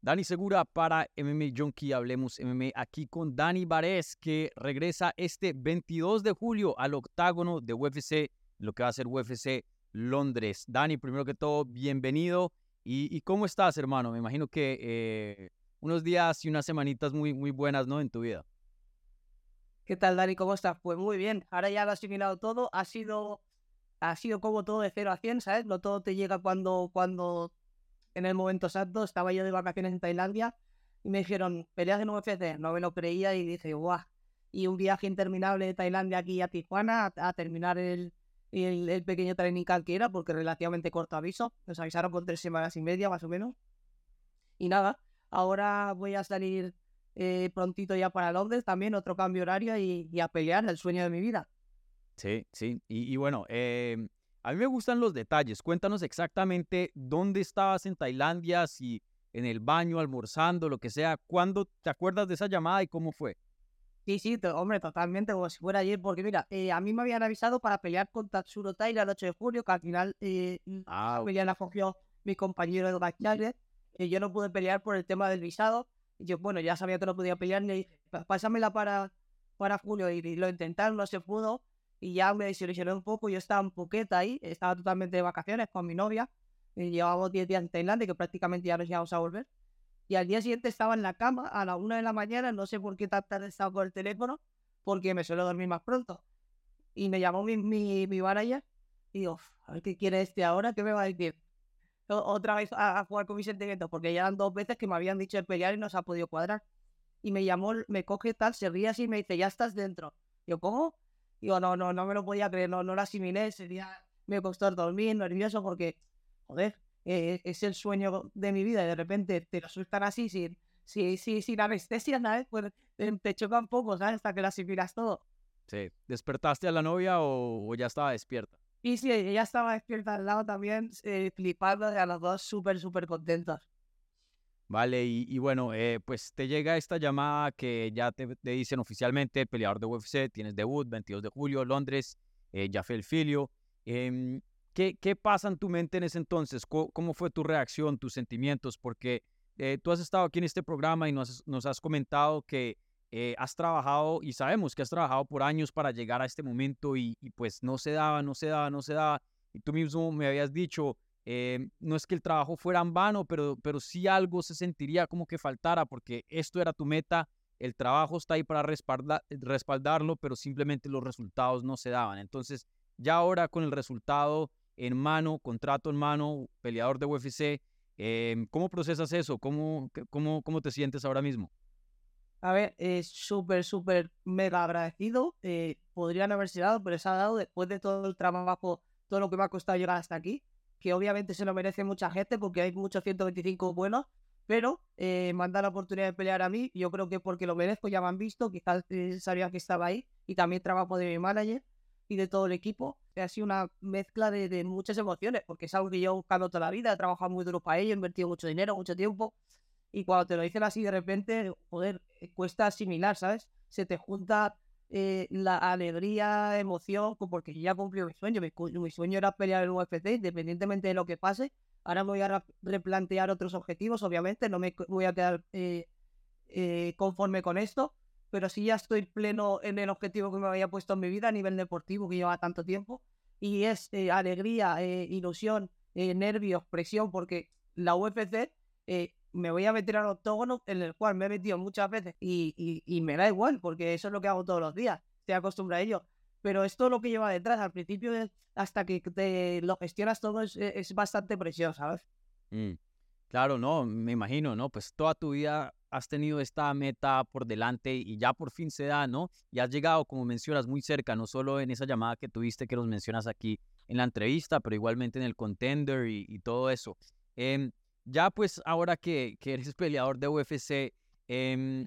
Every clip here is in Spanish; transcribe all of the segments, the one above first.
Dani Segura para MMA Junkie, hablemos MMA aquí con Dani Vares, que regresa este 22 de julio al octágono de UFC, lo que va a ser UFC Londres. Dani, primero que todo, bienvenido. ¿Y, cómo estás, hermano? Me imagino que eh, unos días y unas semanitas muy, muy buenas, ¿no? En tu vida. ¿Qué tal, Dani? ¿Cómo estás? Pues muy bien. Ahora ya lo has asimilado todo. Ha sido, ha sido como todo de 0 a 100, ¿sabes? No todo te llega cuando, cuando en el momento exacto. Estaba yo de vacaciones en Tailandia y me dijeron, peleas en UFC. No me lo creía y dije, guau. Y un viaje interminable de Tailandia aquí a Tijuana a, terminar el, el, pequeño training camp que era, porque relativamente corto aviso. Nos avisaron con tres semanas y media, más o menos. Y nada, ahora voy a salir eh, prontito ya para Londres también, otro cambio horario y, a pelear el sueño de mi vida. Sí, sí. Y, bueno, eh, a mí me gustan los detalles. Cuéntanos exactamente dónde estabas en Tailandia, si en el baño, almorzando, lo que sea. ¿Cuándo te acuerdas de esa llamada y cómo fue? Sí, sí, hombre, totalmente, como si fuera ayer, porque mira, eh, a mí me habían avisado para pelear con Tatsuro Taira el 8 de julio, que al final eh, ah, me la cogió mi compañero de Backyard, y yo no pude pelear por el tema del visado. Y yo, bueno, ya sabía que no podía pelear, ni pásamela para, para julio, y lo intentaron, no se pudo y ya me desilusioné un poco. Yo estaba en Phuket ahí, estaba totalmente de vacaciones con mi novia. Y llevábamos 10 días en Tailandia, que prácticamente ya nos íbamos a volver. Y al día siguiente estaba en la cama a la una de la mañana, no sé por qué tan tarde estaba con el teléfono, porque me suelo dormir más pronto. Y me llamó mi, mi, mi manager y digo, a ver qué quiere este ahora, ¿qué me va a decir? Otra vez a, jugar con mis sentimientos, porque ya eran dos veces que me habían dicho de pelear y no se ha podido cuadrar. Y me llamó, me coge tal, se ríe así y me dice, ya estás dentro. Yo, ¿cómo? Digo, no, no, no me lo podía creer, no, no lo asimilé, sería, me costó dormir, nervioso, porque, joder, eh, es el sueño de mi vida y de repente te lo sueltan así sin, sin, sin, sin anestesia, ¿sabes? Pues te choca un poco, ¿sabes? Hasta que lo asimilas todo. Sí. ¿Despertaste a la novia o, ya estaba despierta? Y sí, ella estaba despierta al lado también, eh, flipando, a los dos súper, súper contentos. Vale, y, bueno, eh, pues te llega esta llamada que ya te, dicen oficialmente, peleador de UFC, tienes debut, 22 de julio, Londres, eh, ya fue el filio. Em, ¿qué, ¿qué, pasa en tu mente en ese entonces? ¿Cómo, fue tu reacción, tus sentimientos? Porque eh, tú has estado aquí en este programa y nos, nos has comentado que eh, has trabajado y sabemos que has trabajado por años para llegar a este momento y, y pues no se daba, no se daba, no se daba. Y tú mismo me habías dicho, eh, no es que el trabajo fuera en vano, pero, pero sí algo se sentiría como que faltara, porque esto era tu meta, el trabajo está ahí para respaldarlo, pero simplemente los resultados no se daban. Entonces, ya ahora con el resultado en mano, contrato en mano, peleador de UFC, eh, ¿cómo procesas eso? ¿Cómo, cómo, ¿Cómo te sientes ahora mismo? A ver, es súper, súper mega agradecido. Eh, podrían haberse dado, pero se ha dado después de todo el trabajo, todo lo que me ha costado llegar hasta aquí que obviamente se lo merece mucha gente porque hay muchos 125 buenos, pero eh, me han dado la oportunidad de pelear a mí, yo creo que porque lo merezco, ya me han visto, quizás eh, sabían que estaba ahí, y también trabajo de mi manager y de todo el equipo. Ha sido una mezcla de, muchas emociones, porque es algo que yo he buscado toda la vida, he trabajado muy duro para ello, he invertido mucho dinero, mucho tiempo, y cuando te lo dicen así de repente, joder, cuesta asimilar, ¿sabes? Se te junta eh, la alegría, emoción, porque ya cumplió mi sueño. Mi, sueño era pelear en UFC, independientemente de lo que pase. Ahora voy a replantear otros objetivos, obviamente, no me voy a quedar eh, eh, conforme con esto, pero sí ya estoy pleno en el objetivo que me había puesto en mi vida a nivel deportivo, que lleva tanto tiempo, y es alegría, ilusión, nervios, presión, porque la UFC me voy a meter al octógono en el cual me he metido muchas veces y, y, me da igual, porque eso es lo que hago todos los días, estoy acostumbrado a ello. Pero esto lo que lleva detrás, al principio, hasta que te lo gestionas todo, es, es bastante presión, ¿sabes? Mm, claro, no, me imagino, ¿no? Pues toda tu vida has tenido esta meta por delante y ya por fin se da, ¿no? Y has llegado, como mencionas, muy cerca, no solo en esa llamada que tuviste que nos mencionas aquí en la entrevista, pero igualmente en el contender y, y todo eso. Eh, ya pues ahora que, eres peleador de UFC, em,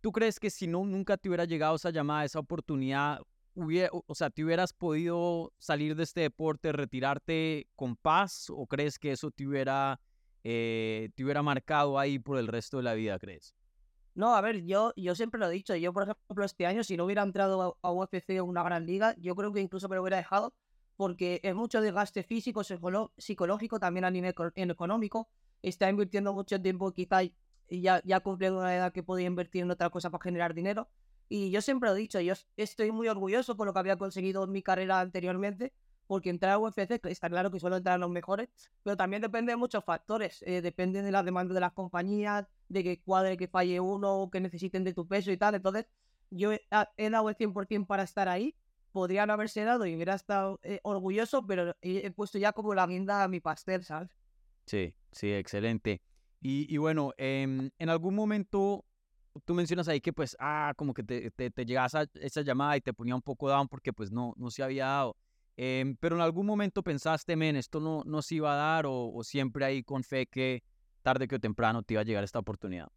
¿tú crees que si no nunca te hubiera llegado esa llamada, esa oportunidad, hubiera, o sea, te hubieras podido salir de este deporte, retirarte con paz o crees que eso te hubiera, eh, te hubiera marcado ahí por el resto de la vida, crees? No, a ver, yo, yo siempre lo he dicho, yo por ejemplo este año si no hubiera entrado a, a UFC en una gran liga, yo creo que incluso me lo hubiera dejado porque es mucho desgaste físico, psicológico, también a nivel económico. está invirtiendo mucho tiempo, quizá ya, ya cumpliendo una edad que podía invertir en otra cosa para generar dinero. Y yo siempre lo he dicho, yo estoy muy orgulloso por lo que había conseguido en mi carrera anteriormente, porque entrar a UFC está claro que suelo entrar a los mejores, pero también depende de muchos factores. Eh, depende de la demanda de las compañías, de que cuadre, que falle uno, que necesiten de tu peso y tal. Entonces, yo he, dado el 100% para estar ahí. Podrían haberse dado y hubiera estado eh, orgulloso, pero he, puesto ya como la guinda a mi pastel, ¿sabes? Sí, sí, excelente. Y, bueno, em, en algún momento tú mencionas ahí que pues, ah, como que te, te, te llegaba esa, llamada y te ponía un poco down porque pues no, no se había dado. Em, pero en algún momento pensaste, men, esto no, no se iba a dar o, siempre ahí con fe que tarde que temprano te iba a llegar esta oportunidad.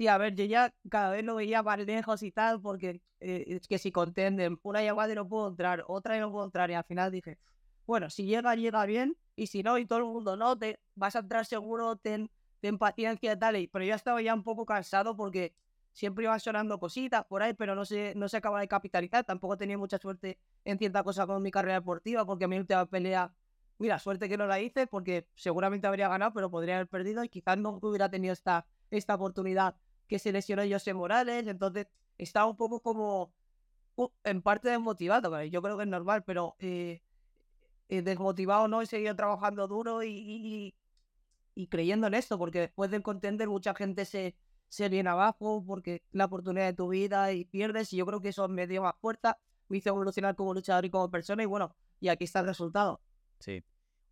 Sí, a ver, yo ya cada vez lo veía más lejos y tal, porque eh, es que si contenden, una llamada y no puedo entrar, otra y no puedo entrar, y al final dije, bueno, si llega, llega bien, y si no, y todo el mundo no, te vas a entrar seguro, ten, paciencia y tal, pero yo estaba ya un poco cansado porque siempre iban sonando cositas por ahí, pero no se, no se acaba de capitalizar. Tampoco tenía mucha suerte en cierta cosa con mi carrera deportiva, porque a mi última pelea, mira, suerte que no la hice, porque seguramente habría ganado, pero podría haber perdido y quizás no hubiera tenido esta, esta oportunidad que se lesionó José Morales. Entonces, estaba un poco como en parte desmotivado, yo creo que es normal, pero eh, eh, desmotivado no, he seguido trabajando duro y creyendo en esto, porque después del contender mucha gente se se viene abajo porque la oportunidad de tu vida y pierdes. Y yo creo que eso me dio más fuerza, me hizo evolucionar como luchador y como persona. Y bueno, y aquí está el resultado. Sí.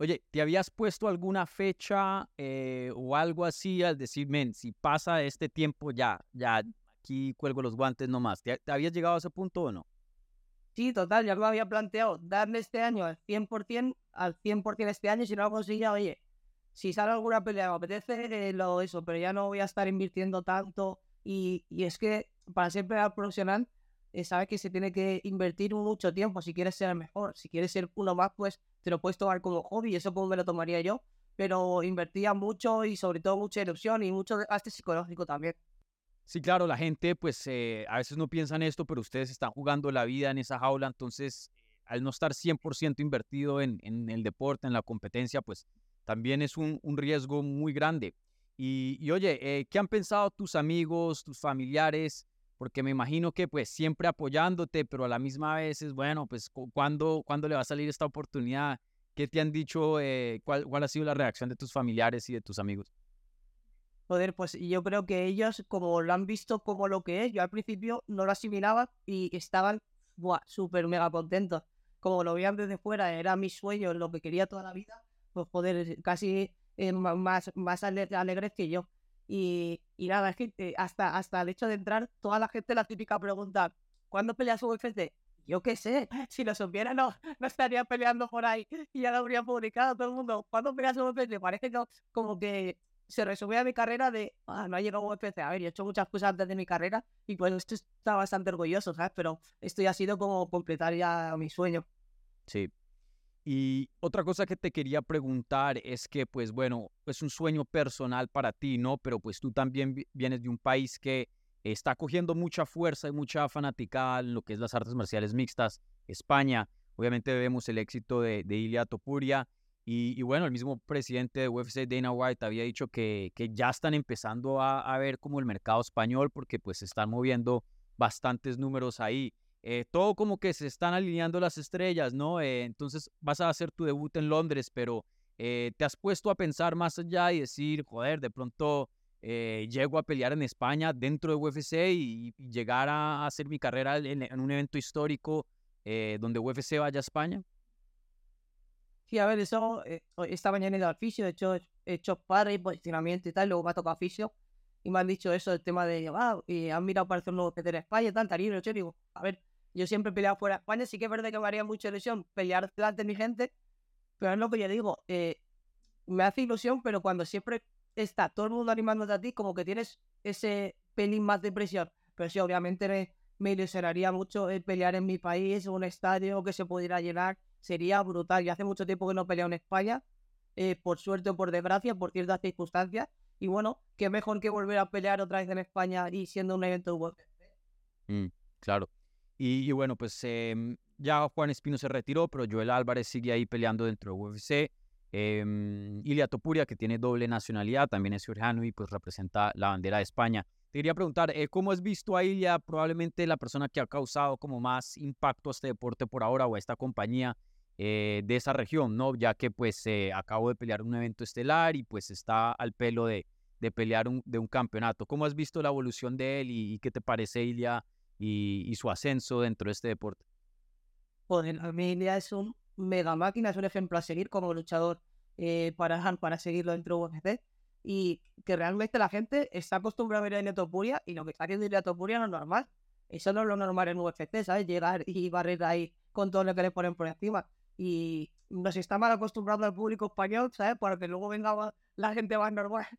Oye, ¿te habías puesto alguna fecha eh, o algo así al decir, men, si pasa este tiempo ya, ya, aquí cuelgo los guantes nomás? ¿Te, ¿Te habías llegado a ese punto o no? Sí, total, ya me había planteado darle este año al 100%, al 100% este año, si no lo conseguía, oye, si sale alguna pelea, me apetece lo eso, pero ya no voy a estar invirtiendo tanto. Y, y es que para ser peleador profesional, eh, sabes que se tiene que invertir mucho tiempo si quieres ser mejor. Si quieres ser uno más, pues te lo puedes tomar como hobby, eso como me lo tomaría yo. Pero invertía mucho y sobre todo mucha ilusión y mucho desgaste psicológico también. Sí, claro, la gente pues eh, a veces no piensa en esto, pero ustedes están jugando la vida en esa jaula, entonces al no estar 100% invertido en, en el deporte, en la competencia, pues también es un, riesgo muy grande. Y, oye, eh, ¿qué han pensado tus amigos, tus familiares? Porque me imagino que pues siempre apoyándote, pero a la misma vez es, bueno, pues ¿cuándo, ¿cuándo le va a salir esta oportunidad? ¿Qué te han dicho? Eh, cuál, ¿Cuál ha sido la reacción de tus familiares y de tus amigos? Joder, pues yo creo que ellos, como lo han visto como lo que es, yo al principio no lo asimilaba y estaban súper mega contentos. Como lo veían desde fuera, era mi sueño, lo que quería toda la vida pues joder, casi eh, más, más alegres que yo. Y, y nada, es eh, hasta, hasta el hecho de entrar, toda la gente la típica pregunta, ¿cuándo peleas UFC? Yo qué sé, si lo supiera no, no estaría peleando por ahí y ya lo habría publicado todo el mundo. ¿Cuándo peleas UFC? Parece que como que se resumía mi carrera de, ah, no ha llegado UFC. A ver, he hecho muchas cosas antes de mi carrera y pues esto está bastante orgulloso, ¿sabes? Pero esto ya ha sido como completar ya mi sueño. Sí, y otra cosa que te quería preguntar es que, pues bueno, es un sueño personal para ti, ¿no? Pero pues tú también vienes de un país que está cogiendo mucha fuerza y mucha fanaticada en lo que es las artes marciales mixtas, España. Obviamente vemos el éxito de, de Ilia Topuria. Y, bueno, el mismo presidente de UFC, Dana White, había dicho que, que ya están empezando a, a ver como el mercado español porque pues se están moviendo bastantes números ahí. Eh, todo como que se están alineando las estrellas, ¿no? Eh, entonces vas a hacer tu debut en Londres, pero eh, te has puesto a pensar más allá y decir, joder, de pronto llego a pelear en España dentro de UFC y, llegar a, hacer mi carrera en, un evento histórico donde UFC vaya a España. Sí, a ver, eso, esta mañana he ido al fisio, de hecho, he hecho padre y posicionamiento y tal, luego me ha tocado fisio y me han dicho eso, el tema de, ah, y han mirado para hacer un nuevo en España y tal, tal, y yo digo, a ver, yo siempre he peleado fuera de España, sí que es verdad que me haría mucha ilusión pelear delante de mi gente, pero es lo que yo digo, eh, me hace ilusión, pero cuando siempre está todo el mundo animándote a ti, como que tienes ese pelín más de presión. Pero sí, obviamente me, me ilusionaría mucho el pelear en mi país, un estadio que se pudiera llenar, sería brutal. Y hace mucho tiempo que no peleo en España, eh, por suerte o por desgracia, por ciertas circunstancias. Y bueno, qué mejor que volver a pelear otra vez en España y siendo un evento UFC. Mm, claro. Y, bueno, pues em, ya Juan Espino se retiró, pero Joel Álvarez sigue ahí peleando dentro de UFC. Eh, Ilia Topuria, que tiene doble nacionalidad, también es georgiano y pues representa la bandera de España. Te quería preguntar, eh, ¿cómo has visto a Ilia, probablemente la persona que ha causado como más impacto a este deporte por ahora o a esta compañía eh, de esa región, ¿no? Ya que pues eh, acabó de pelear un evento estelar y pues está al pelo de, de pelear un, de un campeonato. ¿Cómo has visto la evolución de él y, y qué te parece Ilia y, y, su ascenso dentro de este deporte? Joder, a mí Ilia es un mega máquina, es un ejemplo a seguir como luchador eh, para, para seguirlo dentro de UFC y que realmente la gente está acostumbrada a ver a Ilia Topuria y lo que está haciendo Ilia Topuria no es normal. Eso no es lo normal en UFC, ¿sabes? Llegar y barrer ahí con todo lo que le ponen por encima y nos está mal acostumbrado al público español, ¿sabes? Para que luego venga la gente más normal.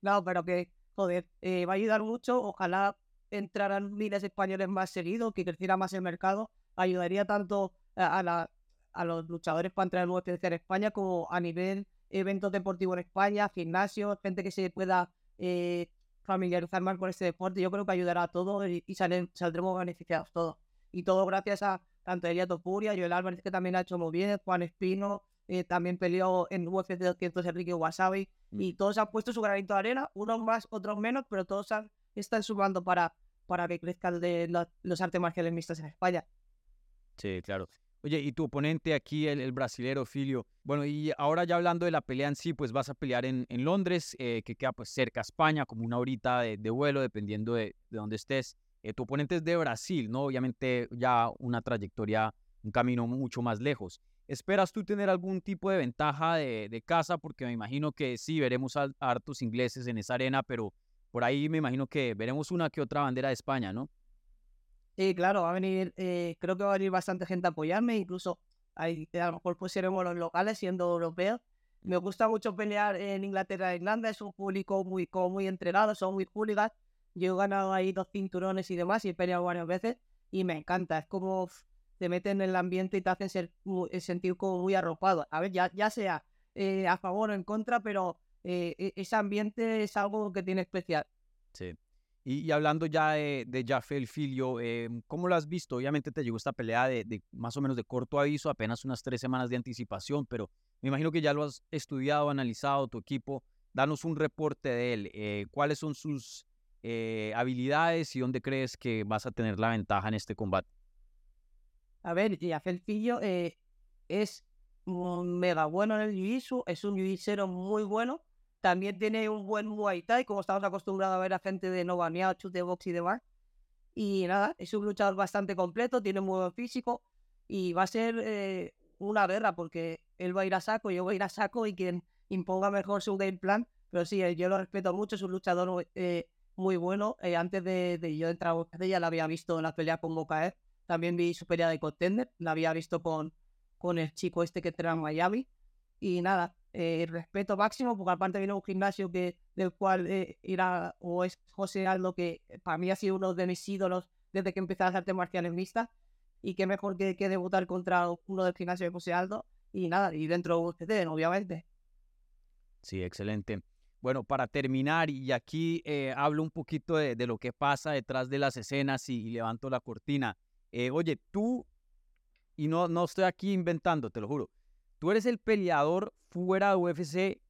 No, pero que, joder, eh, va a ayudar mucho. Ojalá entraran miles españoles más seguidos, que creciera más el mercado. Ayudaría tanto a, a, la, a los luchadores para entrar en UFC en España como a nivel eventos deportivos en España, gimnasios, gente que se pueda eh, familiarizar más con este deporte. Yo creo que ayudará a todos y, y salen, saldremos beneficiados todos. Y todo gracias a tanto Elia Topuria, Joel Álvarez, que también ha hecho muy bien, Juan Espino, eh, también peleó en UFC 200 Enrique Wasabi, mm. y todos han puesto su granito de arena, unos más, otros menos, pero todos han, están sumando para, para que crezcan de los, los artes marciales mixtas en España. Sí, claro. Oye, y tu oponente aquí, el, el, brasilero Filio, bueno, y ahora ya hablando de la pelea en sí, pues vas a pelear en, en Londres, eh, que queda pues cerca a España, como una horita de, de vuelo, dependiendo de, de dónde estés. Eh, tu oponente es de Brasil, ¿no? Obviamente ya una trayectoria, un camino mucho más lejos. ¿Esperas tú tener algún tipo de ventaja de, de casa? Porque me imagino que sí, veremos a, a hartos ingleses en esa arena, pero por ahí me imagino que veremos una que otra bandera de España, ¿no? Sí, claro, va a venir, eh, creo que va a venir bastante gente a apoyarme, incluso ahí, a lo mejor seremos los locales siendo europeos. Me gusta mucho pelear en Inglaterra e Irlanda, es un público muy, como muy entrenado, son muy hooligans yo he ganado ahí dos cinturones y demás y he peleado varias veces y me encanta. Es como te meten en el ambiente y te hacen sentir como muy arropado. A ver, ya, ya sea eh, a favor o en contra, pero eh, ese ambiente es algo que tiene especial. Sí. Y, y hablando ya de, de Jafel Filio, eh, ¿cómo lo has visto? Obviamente te llegó esta pelea de, de, más o menos de corto aviso, apenas unas tres semanas de anticipación, pero me imagino que ya lo has estudiado, analizado, tu equipo. Danos un reporte de él. Eh, ¿Cuáles son sus eh, habilidades y dónde crees que vas a tener la ventaja en este combate? A ver, Jafel Fillo eh, es mega bueno en el jiu-jitsu, es un jiu muy bueno, también tiene un buen Muay Thai, como estamos acostumbrados a ver a gente de no baneado, chute box y demás. Y nada, es un luchador bastante completo, tiene muy buen físico y va a ser eh, una guerra porque él va a ir a saco, yo voy a ir a saco y quien imponga mejor su game plan. Pero sí, yo lo respeto mucho, es un luchador eh, muy bueno. Eh, antes de, yo entrar a ya la había visto en la pelea con Mokaev. También vi su pelea de contender, la había visto con, con el chico este que está en Miami. Y nada, eh, respeto máximo, porque aparte viene un gimnasio que, del cual eh, era o es José Aldo, que para mí ha sido uno de mis ídolos desde que empecé a hacer artes marciales mixtas. Y qué mejor que, que debutar contra uno del gimnasio de José Aldo. Y nada, y dentro de UFC, obviamente. Sí, excelente. Bueno, para terminar, y aquí eh, hablo un poquito de, lo que pasa detrás de las escenas y, y levanto la cortina. Eh, oye, tú, y no, no estoy aquí inventando, te lo juro, tú eres el peleador fuera de UFC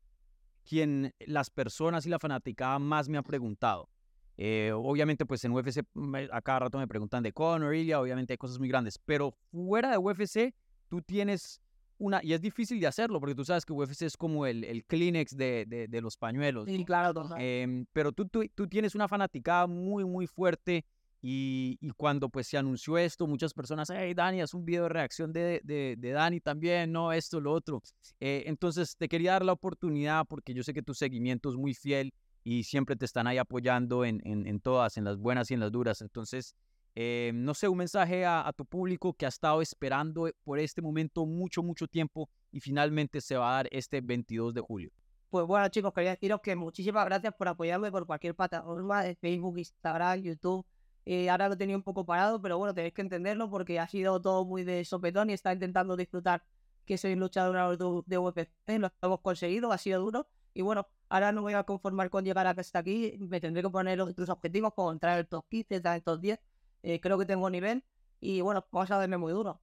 quien las personas y la fanaticada más me ha preguntado. Eh, obviamente, pues en UFC a cada rato me preguntan de Conor, Ilya, obviamente hay cosas muy grandes, pero fuera de UFC tú tienes una, y es difícil de hacerlo porque tú sabes que UFC es como el, el Kleenex de, de, de los pañuelos. Sí, claro. Eh, pero tú, tú, tú, tienes una fanaticada muy, muy fuerte y, cuando pues se anunció esto, muchas personas, hey Dani, haz un video de reacción de, de, Dani también, no, esto, lo otro. Eh, entonces te quería dar la oportunidad porque yo sé que tu seguimiento es muy fiel y siempre te están ahí apoyando en, en, todas, en las buenas y en las duras. Entonces, eh, no sé, un mensaje a, tu público que ha estado esperando por este momento mucho, mucho tiempo y finalmente se va a dar este 22 de julio. Pues bueno, chicos, quería deciros que muchísimas gracias por apoyarme por cualquier plataforma Facebook, Instagram, YouTube. Eh, ahora lo tenía un poco parado, pero bueno, tenéis que entenderlo porque ha sido todo muy de sopetón y está intentando disfrutar que soy luchador de, UFC. Lo hemos conseguido, ha sido duro. Y bueno, ahora no voy a conformar con llegar hasta aquí. Me tendré que poner otros objetivos como entrar en el top 15, entrar en el top 10 eh, creo que tengo nivel y bueno, vamos a darle muy duro.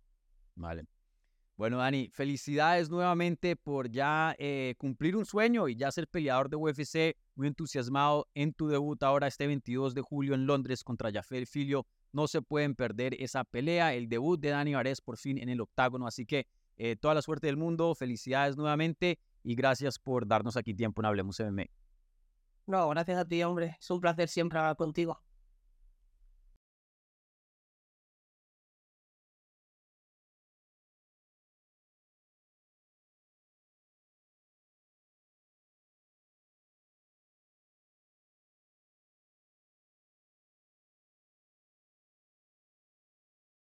Vale. Bueno, Dani, felicidades nuevamente por ya eh, cumplir un sueño y ya ser peleador de UFC. Muy entusiasmado en tu debut ahora este 22 de julio en Londres contra Jaffer Filio. No se pueden perder esa pelea, el debut de Dani Vares por fin en el octágono. Así que eh, toda la suerte del mundo, felicidades nuevamente y gracias por darnos aquí tiempo en Hablemos MMA. No, gracias a ti, hombre. Es un placer siempre hablar contigo.